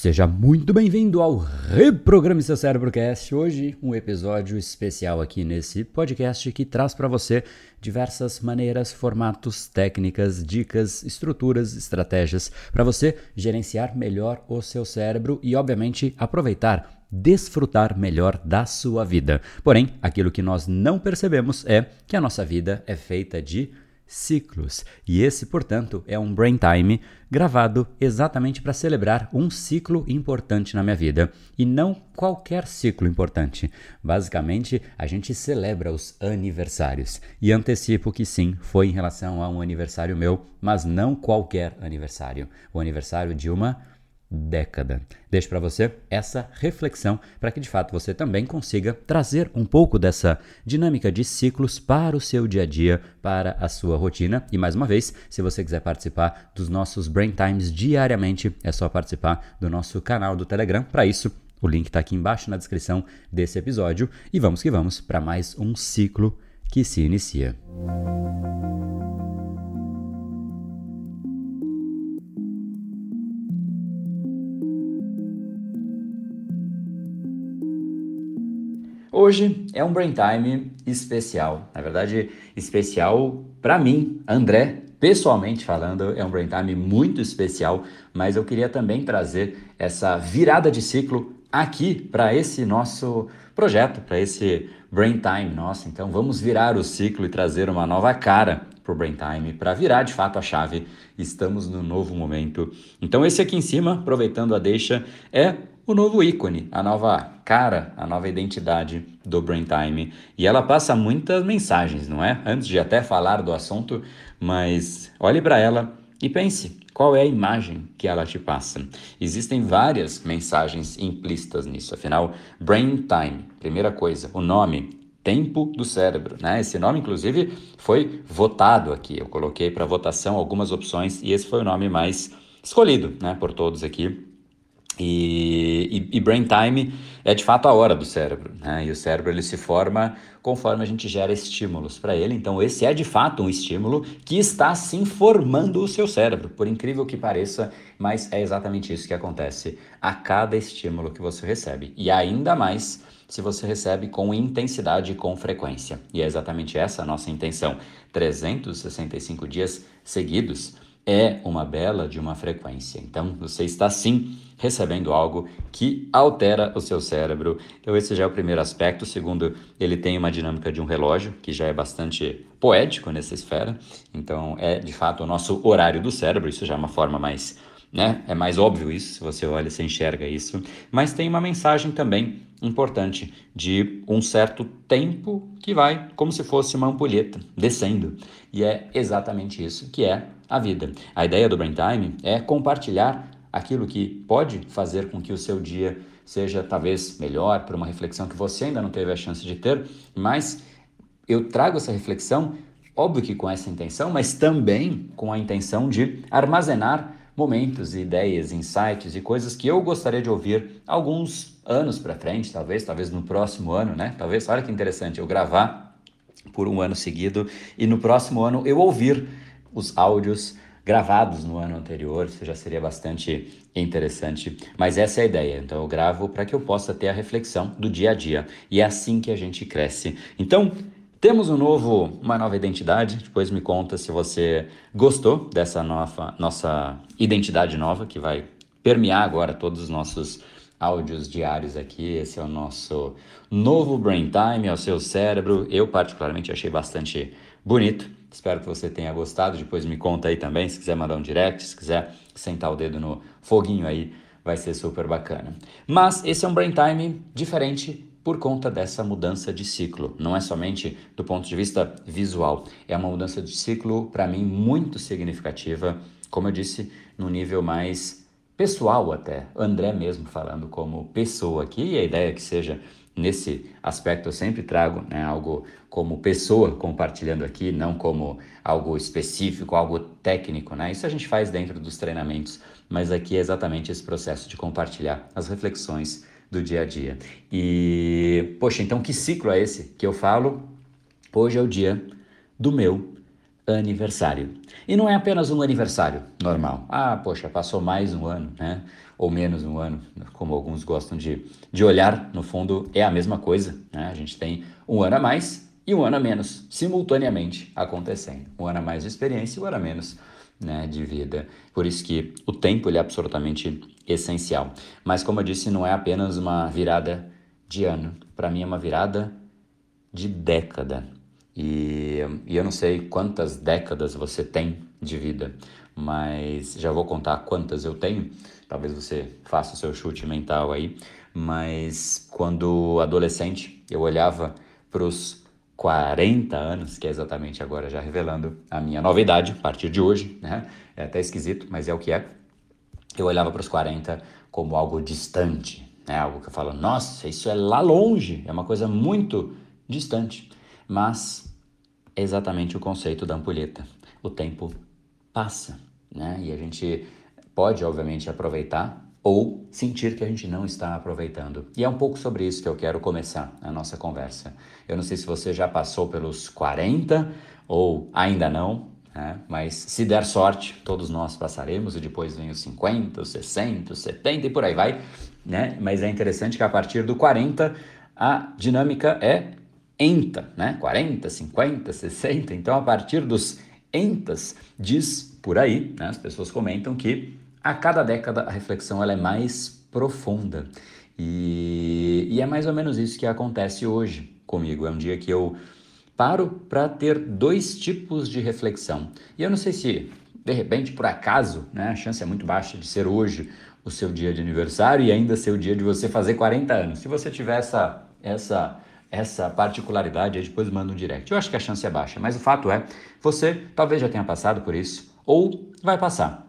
Seja muito bem-vindo ao Reprograme Seu Cérebro Cast. Hoje, um episódio especial aqui nesse podcast que traz para você diversas maneiras, formatos, técnicas, dicas, estruturas, estratégias para você gerenciar melhor o seu cérebro e, obviamente, aproveitar desfrutar melhor da sua vida. Porém, aquilo que nós não percebemos é que a nossa vida é feita de ciclos. E esse, portanto, é um Brain Time gravado exatamente para celebrar um ciclo importante na minha vida e não qualquer ciclo importante. Basicamente, a gente celebra os aniversários. E antecipo que sim, foi em relação a um aniversário meu, mas não qualquer aniversário. O aniversário de uma década. Deixo para você essa reflexão para que de fato você também consiga trazer um pouco dessa dinâmica de ciclos para o seu dia a dia, para a sua rotina. E mais uma vez, se você quiser participar dos nossos Brain Times diariamente, é só participar do nosso canal do Telegram. Para isso, o link está aqui embaixo na descrição desse episódio. E vamos que vamos para mais um ciclo que se inicia. Hoje é um Brain Time especial. Na verdade, especial para mim, André, pessoalmente falando, é um Brain Time muito especial, mas eu queria também trazer essa virada de ciclo aqui para esse nosso projeto, para esse Brain Time nosso. Então, vamos virar o ciclo e trazer uma nova cara para o Brain Time, para virar de fato a chave. Estamos no novo momento. Então, esse aqui em cima, aproveitando a deixa, é o novo ícone, a nova cara, a nova identidade do Brain Time. E ela passa muitas mensagens, não é? Antes de até falar do assunto, mas olhe para ela e pense qual é a imagem que ela te passa. Existem várias mensagens implícitas nisso. Afinal, Brain Time, primeira coisa, o nome, tempo do cérebro, né? Esse nome, inclusive, foi votado aqui. Eu coloquei para votação algumas opções e esse foi o nome mais escolhido, né, por todos aqui. E, e, e, brain time é de fato a hora do cérebro, né? E o cérebro ele se forma conforme a gente gera estímulos para ele. Então esse é de fato um estímulo que está sim formando o seu cérebro, por incrível que pareça, mas é exatamente isso que acontece a cada estímulo que você recebe. E ainda mais se você recebe com intensidade e com frequência. E é exatamente essa a nossa intenção. 365 dias seguidos é uma bela de uma frequência. Então você está sim recebendo algo que altera o seu cérebro. Então, esse já é o primeiro aspecto. O segundo, ele tem uma dinâmica de um relógio, que já é bastante poético nessa esfera. Então, é de fato o nosso horário do cérebro. Isso já é uma forma mais. Né? É mais óbvio isso, se você olha, você enxerga isso. Mas tem uma mensagem também importante de um certo tempo que vai como se fosse uma ampulheta descendo. E é exatamente isso que é a vida. A ideia do Brain Time é compartilhar aquilo que pode fazer com que o seu dia seja talvez melhor, por uma reflexão que você ainda não teve a chance de ter, mas eu trago essa reflexão, óbvio que com essa intenção, mas também com a intenção de armazenar momentos, ideias, insights e coisas que eu gostaria de ouvir alguns anos para frente, talvez, talvez no próximo ano, né? Talvez, olha que interessante, eu gravar por um ano seguido e no próximo ano eu ouvir os áudios gravados no ano anterior, isso já seria bastante interessante. Mas essa é a ideia. Então eu gravo para que eu possa ter a reflexão do dia a dia. E é assim que a gente cresce. Então, temos um novo, uma nova identidade. Depois me conta se você gostou dessa nova, nossa identidade nova que vai permear agora todos os nossos áudios diários aqui. Esse é o nosso novo Brain Time, é o seu cérebro. Eu particularmente achei bastante bonito. Espero que você tenha gostado. Depois me conta aí também, se quiser mandar um direct, se quiser sentar o dedo no foguinho aí, vai ser super bacana. Mas esse é um brain time diferente por conta dessa mudança de ciclo. Não é somente do ponto de vista visual, é uma mudança de ciclo para mim muito significativa, como eu disse, no nível mais pessoal até. André mesmo falando como pessoa aqui, e a ideia é que seja nesse aspecto eu sempre trago né, algo como pessoa compartilhando aqui, não como algo específico, algo técnico, né? Isso a gente faz dentro dos treinamentos, mas aqui é exatamente esse processo de compartilhar as reflexões do dia a dia. E, poxa, então que ciclo é esse que eu falo? Hoje é o dia do meu aniversário. E não é apenas um aniversário normal. Ah, poxa, passou mais um ano, né? Ou menos um ano, como alguns gostam de, de olhar, no fundo é a mesma coisa, né? A gente tem um ano a mais e um ano a menos, simultaneamente acontecendo. Um ano a mais de experiência e um ano a menos né, de vida. Por isso que o tempo ele é absolutamente essencial. Mas como eu disse, não é apenas uma virada de ano. Para mim é uma virada de década. E, e eu não sei quantas décadas você tem de vida, mas já vou contar quantas eu tenho. Talvez você faça o seu chute mental aí. Mas quando adolescente, eu olhava para os 40 anos, que é exatamente agora já revelando a minha nova idade, a partir de hoje, né? É até esquisito, mas é o que é. Eu olhava para os 40 como algo distante, né? Algo que eu falo, nossa, isso é lá longe, é uma coisa muito distante. Mas é exatamente o conceito da ampulheta. O tempo passa, né? E a gente pode, obviamente, aproveitar ou sentir que a gente não está aproveitando. E é um pouco sobre isso que eu quero começar a nossa conversa. Eu não sei se você já passou pelos 40 ou ainda não, né? mas se der sorte, todos nós passaremos e depois vem os 50, os 60, os 70 e por aí vai. Né? Mas é interessante que a partir do 40 a dinâmica é enta, né? 40, 50, 60. Então a partir dos entas diz por aí, né? as pessoas comentam que a cada década a reflexão ela é mais profunda. E, e é mais ou menos isso que acontece hoje comigo. É um dia que eu paro para ter dois tipos de reflexão. E eu não sei se, de repente, por acaso, né, a chance é muito baixa de ser hoje o seu dia de aniversário e ainda ser o dia de você fazer 40 anos. Se você tiver essa, essa, essa particularidade, aí depois manda um direct. Eu acho que a chance é baixa, mas o fato é, você talvez já tenha passado por isso ou vai passar.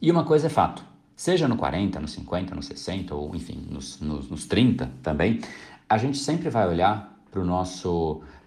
E uma coisa é fato, seja no 40, no 50, no 60 ou enfim, nos, nos, nos 30 também, a gente sempre vai olhar para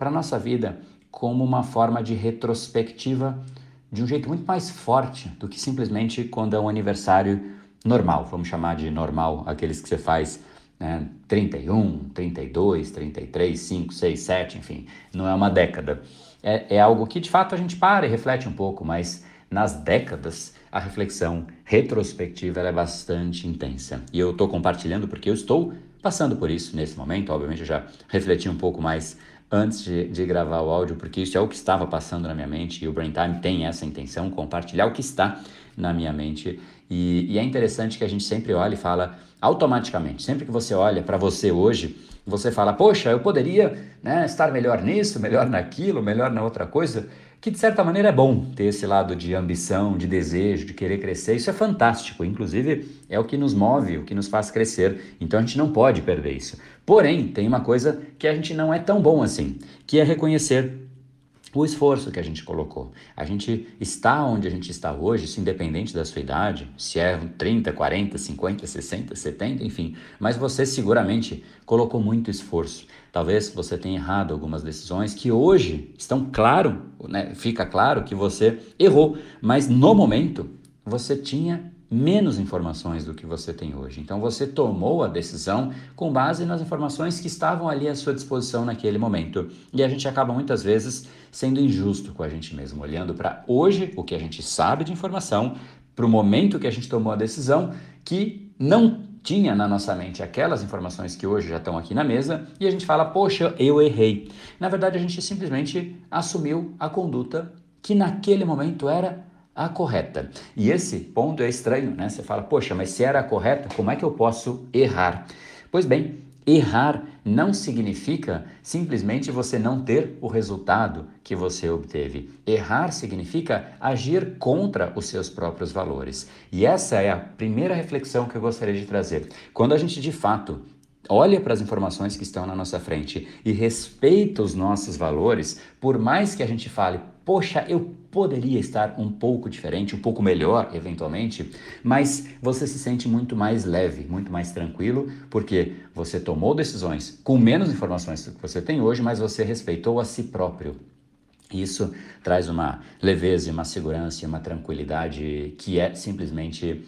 a nossa vida como uma forma de retrospectiva de um jeito muito mais forte do que simplesmente quando é um aniversário normal, vamos chamar de normal aqueles que você faz né, 31, 32, 33, 5, 6, 7, enfim, não é uma década. É, é algo que de fato a gente para e reflete um pouco, mas nas décadas a reflexão retrospectiva é bastante intensa. E eu estou compartilhando porque eu estou passando por isso nesse momento. Obviamente, eu já refleti um pouco mais antes de, de, gravar o áudio, porque isso é o que estava passando na minha mente e o Brain Time tem essa intenção, compartilhar o que está na minha mente. E, e é interessante que a gente sempre olha e fala automaticamente, sempre que você olha para você hoje, você fala, poxa, eu poderia né, estar melhor nisso, melhor naquilo, melhor na outra coisa que de certa maneira é bom ter esse lado de ambição, de desejo, de querer crescer. Isso é fantástico, inclusive é o que nos move, o que nos faz crescer. Então a gente não pode perder isso. Porém, tem uma coisa que a gente não é tão bom assim, que é reconhecer o esforço que a gente colocou. A gente está onde a gente está hoje, isso independente da sua idade, se é 30, 40, 50, 60, 70, enfim, mas você seguramente colocou muito esforço. Talvez você tenha errado algumas decisões que hoje estão claro, né, fica claro que você errou, mas no momento você tinha menos informações do que você tem hoje. Então você tomou a decisão com base nas informações que estavam ali à sua disposição naquele momento. E a gente acaba muitas vezes sendo injusto com a gente mesmo, olhando para hoje o que a gente sabe de informação, para o momento que a gente tomou a decisão, que não tinha na nossa mente aquelas informações que hoje já estão aqui na mesa e a gente fala, poxa, eu errei. Na verdade, a gente simplesmente assumiu a conduta que naquele momento era a correta. E esse ponto é estranho, né? Você fala, poxa, mas se era a correta, como é que eu posso errar? Pois bem, errar não significa simplesmente você não ter o resultado que você obteve. Errar significa agir contra os seus próprios valores. E essa é a primeira reflexão que eu gostaria de trazer. Quando a gente de fato olha para as informações que estão na nossa frente e respeita os nossos valores, por mais que a gente fale, poxa, eu poderia estar um pouco diferente, um pouco melhor, eventualmente, mas você se sente muito mais leve, muito mais tranquilo, porque você tomou decisões com menos informações do que você tem hoje, mas você respeitou a si próprio. Isso traz uma leveza, uma segurança uma tranquilidade que é simplesmente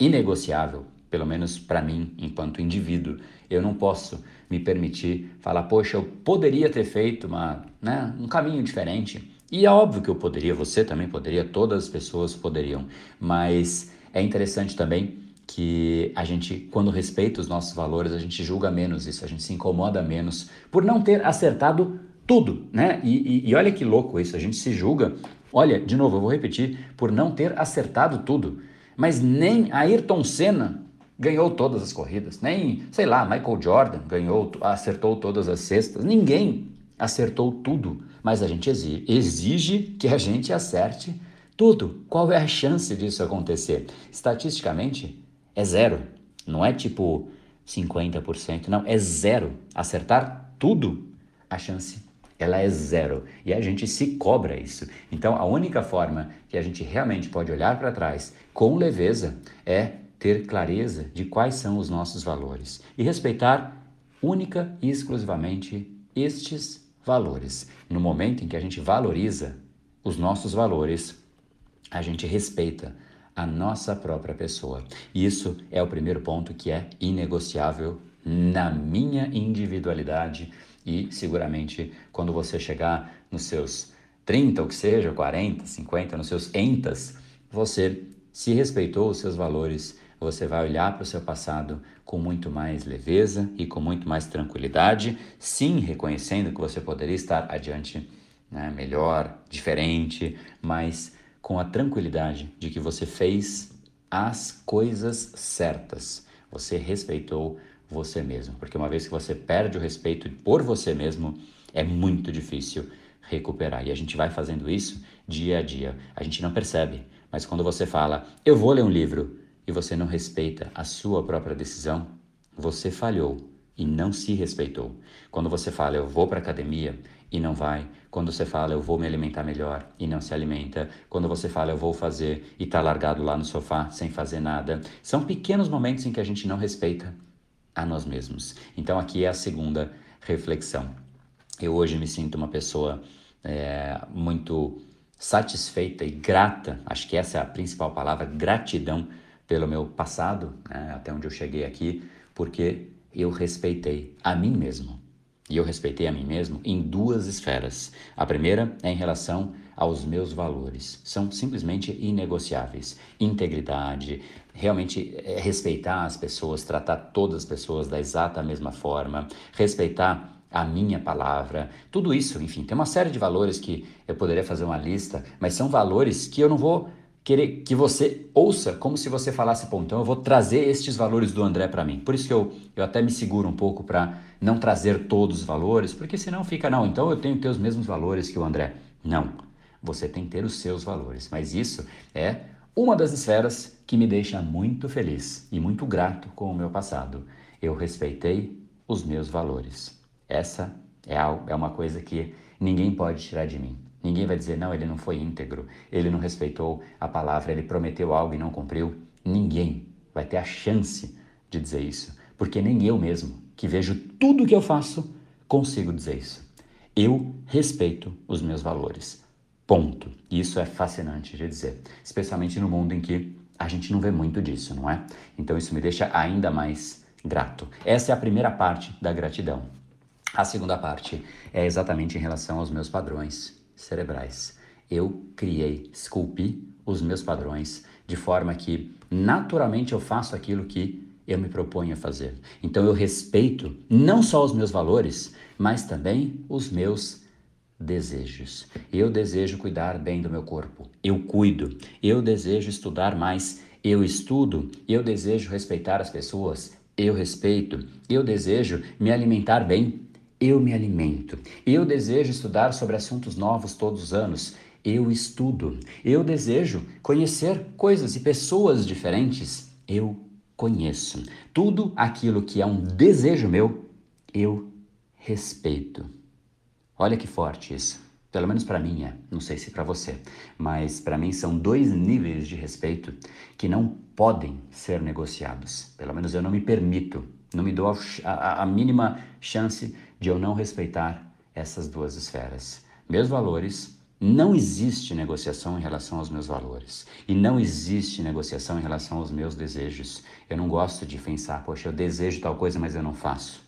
inegociável pelo menos para mim, enquanto indivíduo. Eu não posso me permitir falar, poxa, eu poderia ter feito uma, né, um caminho diferente. E é óbvio que eu poderia, você também poderia, todas as pessoas poderiam, mas é interessante também que a gente, quando respeita os nossos valores, a gente julga menos isso, a gente se incomoda menos por não ter acertado tudo, né? E, e, e olha que louco isso, a gente se julga. Olha, de novo, eu vou repetir, por não ter acertado tudo. Mas nem Ayrton Senna ganhou todas as corridas, nem, sei lá, Michael Jordan ganhou, acertou todas as cestas. Ninguém acertou tudo, mas a gente exige, que a gente acerte tudo. Qual é a chance disso acontecer? Estatisticamente, é zero. Não é tipo 50%, não, é zero. Acertar tudo, a chance ela é zero. E a gente se cobra isso. Então, a única forma que a gente realmente pode olhar para trás com leveza é ter clareza de quais são os nossos valores e respeitar única e exclusivamente estes valores. No momento em que a gente valoriza os nossos valores, a gente respeita a nossa própria pessoa. Isso é o primeiro ponto que é inegociável na minha individualidade e seguramente quando você chegar nos seus 30, ou que seja, 40, 50, nos seus entas, você se respeitou os seus valores, você vai olhar para o seu passado com muito mais leveza e com muito mais tranquilidade, sim, reconhecendo que você poderia estar adiante né, melhor, diferente, mas com a tranquilidade de que você fez as coisas certas. Você respeitou você mesmo, porque uma vez que você perde o respeito por você mesmo, é muito difícil recuperar. E a gente vai fazendo isso dia a dia. A gente não percebe, mas quando você fala, eu vou ler um livro, e você não respeita a sua própria decisão, você falhou e não se respeitou. Quando você fala, eu vou para academia e não vai. Quando você fala, eu vou me alimentar melhor e não se alimenta. Quando você fala, eu vou fazer e está largado lá no sofá sem fazer nada. São pequenos momentos em que a gente não respeita a nós mesmos. Então aqui é a segunda reflexão. Eu hoje me sinto uma pessoa é, muito satisfeita e grata, acho que essa é a principal palavra, gratidão pelo meu passado, né, até onde eu cheguei aqui, porque eu respeitei a mim mesmo. E eu respeitei a mim mesmo em duas esferas. A primeira é em relação aos meus valores. São simplesmente inegociáveis. Integridade, realmente é, respeitar as pessoas, tratar todas as pessoas da exata mesma forma, respeitar a minha palavra, tudo isso, enfim, tem uma série de valores que eu poderia fazer uma lista, mas são valores que eu não vou querer que você ouça como se você falasse, pô, então eu vou trazer estes valores do André para mim. Por isso que eu, eu até me seguro um pouco para não trazer todos os valores, porque senão fica, não, então eu tenho que ter os mesmos valores que o André. Não, você tem que ter os seus valores, mas isso é uma das esferas que me deixa muito feliz e muito grato com o meu passado. Eu respeitei os meus valores. Essa é, é uma coisa que ninguém pode tirar de mim. Ninguém vai dizer, não, ele não foi íntegro, ele não respeitou a palavra, ele prometeu algo e não cumpriu. Ninguém vai ter a chance de dizer isso, porque nem eu mesmo, que vejo tudo que eu faço, consigo dizer isso. Eu respeito os meus valores. Ponto. Isso é fascinante de dizer, especialmente no mundo em que a gente não vê muito disso, não é? Então isso me deixa ainda mais grato. Essa é a primeira parte da gratidão. A segunda parte é exatamente em relação aos meus padrões cerebrais. Eu criei, esculpi os meus padrões de forma que naturalmente eu faço aquilo que eu me proponho a fazer. Então eu respeito não só os meus valores, mas também os meus desejos. Eu desejo cuidar bem do meu corpo, eu cuido. Eu desejo estudar mais, eu estudo. Eu desejo respeitar as pessoas, eu respeito. Eu desejo me alimentar bem, eu me alimento. Eu desejo estudar sobre assuntos novos todos os anos, eu estudo. Eu desejo conhecer coisas e pessoas diferentes, eu conheço. Tudo aquilo que é um desejo meu, eu respeito. Olha que forte isso. Pelo menos para mim é, não sei se para você, mas para mim são dois níveis de respeito que não podem ser negociados. Pelo menos eu não me permito, não me dou a, a, a mínima chance de eu não respeitar essas duas esferas. Meus valores, não existe negociação em relação aos meus valores. E não existe negociação em relação aos meus desejos. Eu não gosto de pensar, poxa, eu desejo tal coisa, mas eu não faço.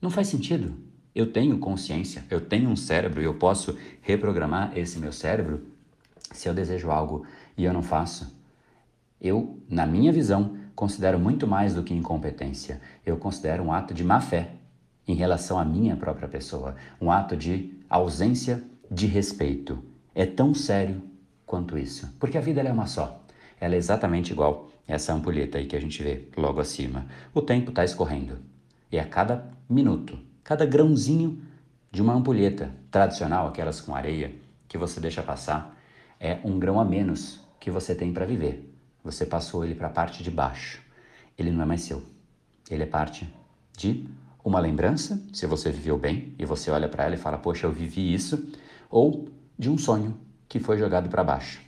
Não faz sentido. Eu tenho consciência, eu tenho um cérebro e eu posso reprogramar esse meu cérebro se eu desejo algo e eu não faço. Eu, na minha visão, considero muito mais do que incompetência. Eu considero um ato de má fé em relação à minha própria pessoa, um ato de ausência de respeito. É tão sério quanto isso, porque a vida é uma só. Ela é exatamente igual essa ampulheta aí que a gente vê logo acima. O tempo está escorrendo e a cada minuto, cada grãozinho de uma ampulheta tradicional, aquelas com areia que você deixa passar, é um grão a menos que você tem para viver. Você passou ele para a parte de baixo. Ele não é mais seu. Ele é parte de uma lembrança, se você viveu bem e você olha para ela e fala: "Poxa, eu vivi isso", ou de um sonho que foi jogado para baixo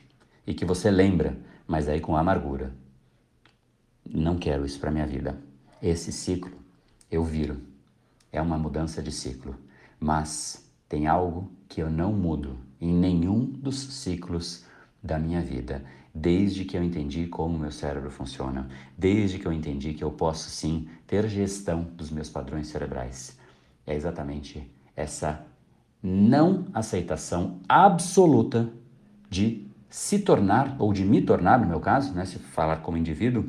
e que você lembra, mas aí com amargura. Não quero isso para minha vida. Esse ciclo eu viro. É uma mudança de ciclo, mas tem algo que eu não mudo em nenhum dos ciclos da minha vida, desde que eu entendi como meu cérebro funciona, desde que eu entendi que eu posso sim ter gestão dos meus padrões cerebrais. É exatamente essa não aceitação absoluta de se tornar, ou de me tornar, no meu caso, né, se falar como indivíduo,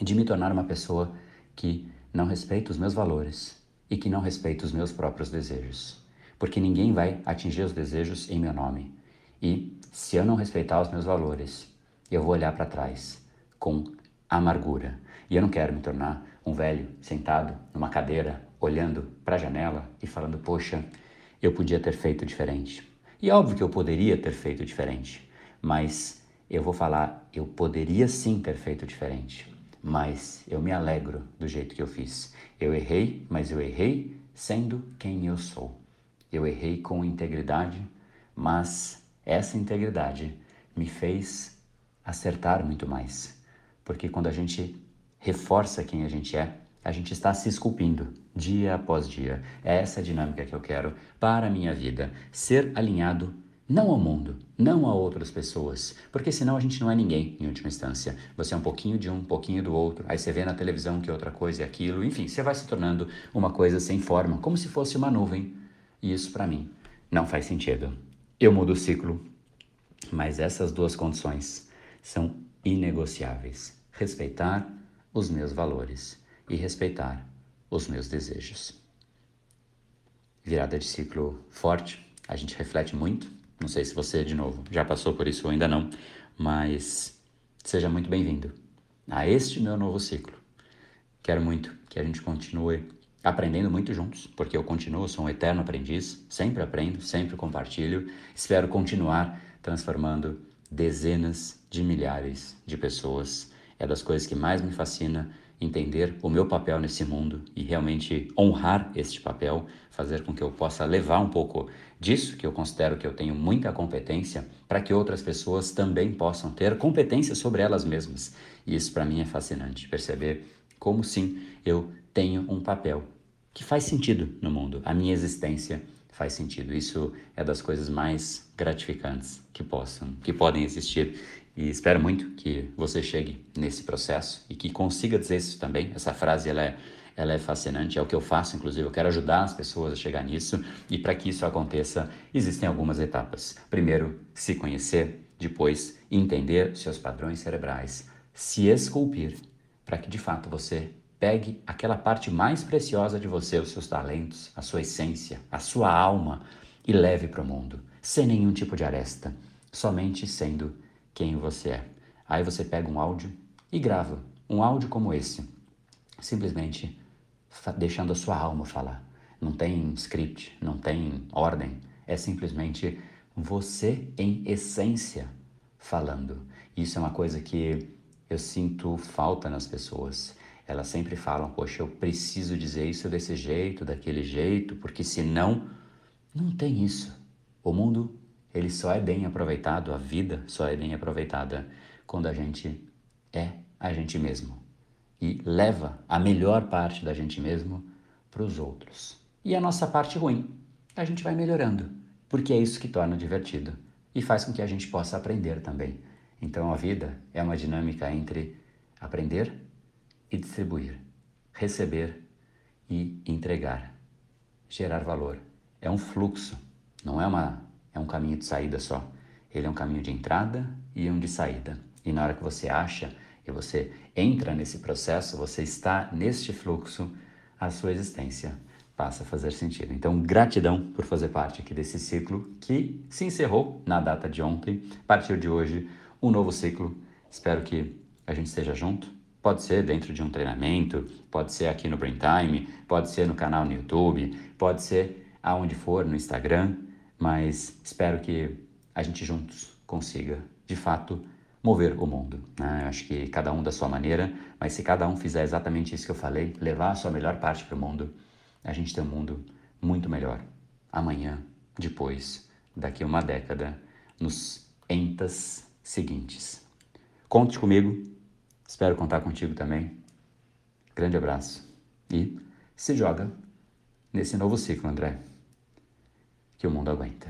de me tornar uma pessoa que não respeita os meus valores e que não respeita os meus próprios desejos. Porque ninguém vai atingir os desejos em meu nome. E se eu não respeitar os meus valores, eu vou olhar para trás com amargura. E eu não quero me tornar um velho sentado numa cadeira, olhando para a janela e falando: Poxa, eu podia ter feito diferente. E óbvio que eu poderia ter feito diferente, mas eu vou falar: eu poderia sim ter feito diferente, mas eu me alegro do jeito que eu fiz. Eu errei, mas eu errei sendo quem eu sou. Eu errei com integridade, mas essa integridade me fez acertar muito mais. Porque quando a gente reforça quem a gente é, a gente está se esculpindo dia após dia. É essa dinâmica que eu quero para a minha vida. Ser alinhado não ao mundo, não a outras pessoas, porque senão a gente não é ninguém em última instância. Você é um pouquinho de um, um pouquinho do outro, aí você vê na televisão que outra coisa é aquilo, enfim, você vai se tornando uma coisa sem forma, como se fosse uma nuvem. E isso para mim não faz sentido. Eu mudo o ciclo, mas essas duas condições são inegociáveis: respeitar os meus valores e respeitar os meus desejos. Virada de ciclo forte, a gente reflete muito. Não sei se você, de novo, já passou por isso ou ainda não, mas seja muito bem-vindo a este meu novo ciclo. Quero muito que a gente continue aprendendo muito juntos, porque eu continuo, sou um eterno aprendiz, sempre aprendo, sempre compartilho. Espero continuar transformando dezenas de milhares de pessoas. É das coisas que mais me fascina entender o meu papel nesse mundo e realmente honrar este papel, fazer com que eu possa levar um pouco disso, que eu considero que eu tenho muita competência, para que outras pessoas também possam ter competência sobre elas mesmas. E isso para mim é fascinante, perceber como sim eu tenho um papel que faz sentido no mundo, a minha existência faz sentido. Isso é das coisas mais gratificantes que possam, que podem existir. E espero muito que você chegue nesse processo e que consiga dizer isso também. Essa frase ela é, ela é fascinante, é o que eu faço, inclusive. Eu quero ajudar as pessoas a chegar nisso. E para que isso aconteça, existem algumas etapas. Primeiro, se conhecer. Depois, entender seus padrões cerebrais. Se esculpir para que de fato você pegue aquela parte mais preciosa de você, os seus talentos, a sua essência, a sua alma e leve para o mundo, sem nenhum tipo de aresta, somente sendo quem você é. Aí você pega um áudio e grava um áudio como esse, simplesmente deixando a sua alma falar. Não tem script, não tem ordem, é simplesmente você em essência falando. Isso é uma coisa que eu sinto falta nas pessoas. Elas sempre falam, poxa, eu preciso dizer isso desse jeito, daquele jeito, porque senão não tem isso. O mundo ele só é bem aproveitado, a vida só é bem aproveitada quando a gente é a gente mesmo e leva a melhor parte da gente mesmo para os outros. E a nossa parte ruim, a gente vai melhorando, porque é isso que torna divertido e faz com que a gente possa aprender também. Então a vida é uma dinâmica entre aprender e distribuir, receber e entregar. gerar valor. É um fluxo, não é uma é um caminho de saída só. Ele é um caminho de entrada e um de saída. E na hora que você acha e você entra nesse processo, você está neste fluxo, a sua existência passa a fazer sentido. Então, gratidão por fazer parte aqui desse ciclo que se encerrou na data de ontem. A partir de hoje, um novo ciclo. Espero que a gente esteja junto. Pode ser dentro de um treinamento, pode ser aqui no Brain Time, pode ser no canal no YouTube, pode ser aonde for, no Instagram, mas espero que a gente juntos consiga, de fato, mover o mundo. Né? Acho que cada um da sua maneira, mas se cada um fizer exatamente isso que eu falei, levar a sua melhor parte para o mundo, a gente tem um mundo muito melhor. Amanhã, depois, daqui uma década, nos entas seguintes. Conte comigo, espero contar contigo também. Grande abraço e se joga nesse novo ciclo, André, que o mundo aguenta.